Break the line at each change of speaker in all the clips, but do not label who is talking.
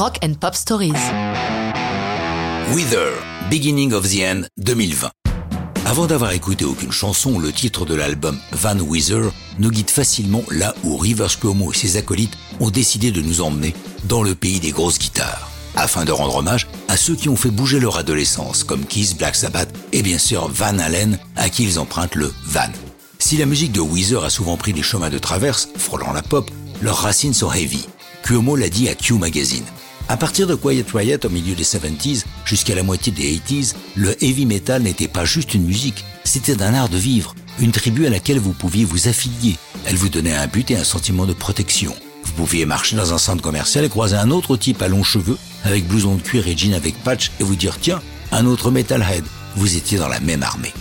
Rock and Pop Stories.
Wither, Beginning of the End 2020. Avant d'avoir écouté aucune chanson, le titre de l'album Van Wither nous guide facilement là où Rivers Cuomo et ses acolytes ont décidé de nous emmener dans le pays des grosses guitares, afin de rendre hommage à ceux qui ont fait bouger leur adolescence, comme Kiss, Black Sabbath et bien sûr Van Halen, à qui ils empruntent le Van. Si la musique de Weezer a souvent pris des chemins de traverse, frôlant la pop, leurs racines sont heavy. Cuomo l'a dit à Q Magazine. À partir de Quiet Riot au milieu des 70s jusqu'à la moitié des 80s, le heavy metal n'était pas juste une musique, c'était un art de vivre, une tribu à laquelle vous pouviez vous affilier. Elle vous donnait un but et un sentiment de protection. Vous pouviez marcher dans un centre commercial et croiser un autre type à longs cheveux, avec blouson de cuir et jean avec patch, et vous dire tiens, un autre metalhead. Vous étiez dans la même armée.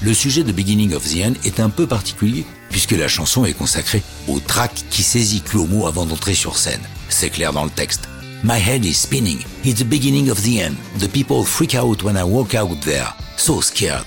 Le sujet de Beginning of the End est un peu particulier puisque la chanson est consacrée au track qui saisit Cuomo avant d'entrer sur scène. C'est clair dans le texte. My head is spinning. It's the beginning of the end. The people freak out when I walk out there. So scared.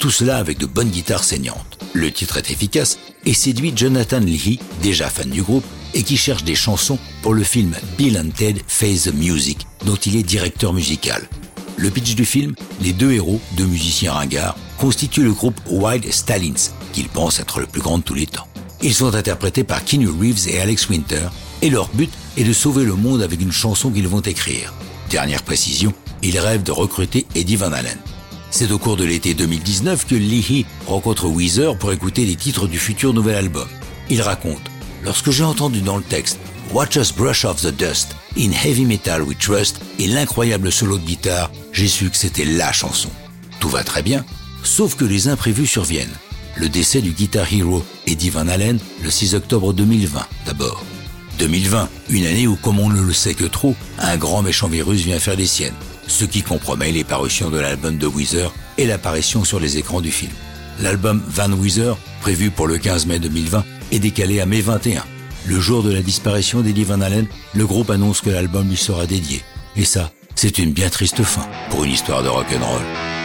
Tout cela avec de bonnes guitares saignantes. Le titre est efficace et séduit Jonathan Leahy, déjà fan du groupe, et qui cherche des chansons pour le film Bill and Ted Face the Music, dont il est directeur musical. Le pitch du film, les deux héros, deux musiciens ringards, constituent le groupe Wild Stalins, qu'ils pensent être le plus grand de tous les temps. Ils sont interprétés par Keanu Reeves et Alex Winter, et leur but est de sauver le monde avec une chanson qu'ils vont écrire. Dernière précision, ils rêvent de recruter Eddie Van Halen. C'est au cours de l'été 2019 que Leahy rencontre Weezer pour écouter les titres du futur nouvel album. Il raconte Lorsque j'ai entendu dans le texte Watch Us Brush Off the Dust, In Heavy Metal We Trust et l'incroyable solo de guitare, j'ai su que c'était LA chanson. Tout va très bien, sauf que les imprévus surviennent. Le décès du guitar hero Eddie Van Halen le 6 octobre 2020 d'abord. 2020, une année où, comme on ne le sait que trop, un grand méchant virus vient faire des siennes, ce qui compromet les parutions de l'album de Weezer et l'apparition sur les écrans du film. L'album Van Weezer, prévu pour le 15 mai 2020, est décalé à mai 21. Le jour de la disparition d'Eddie Van Halen, le groupe annonce que l'album lui sera dédié. Et ça, c'est une bien triste fin pour une histoire de rock'n'roll.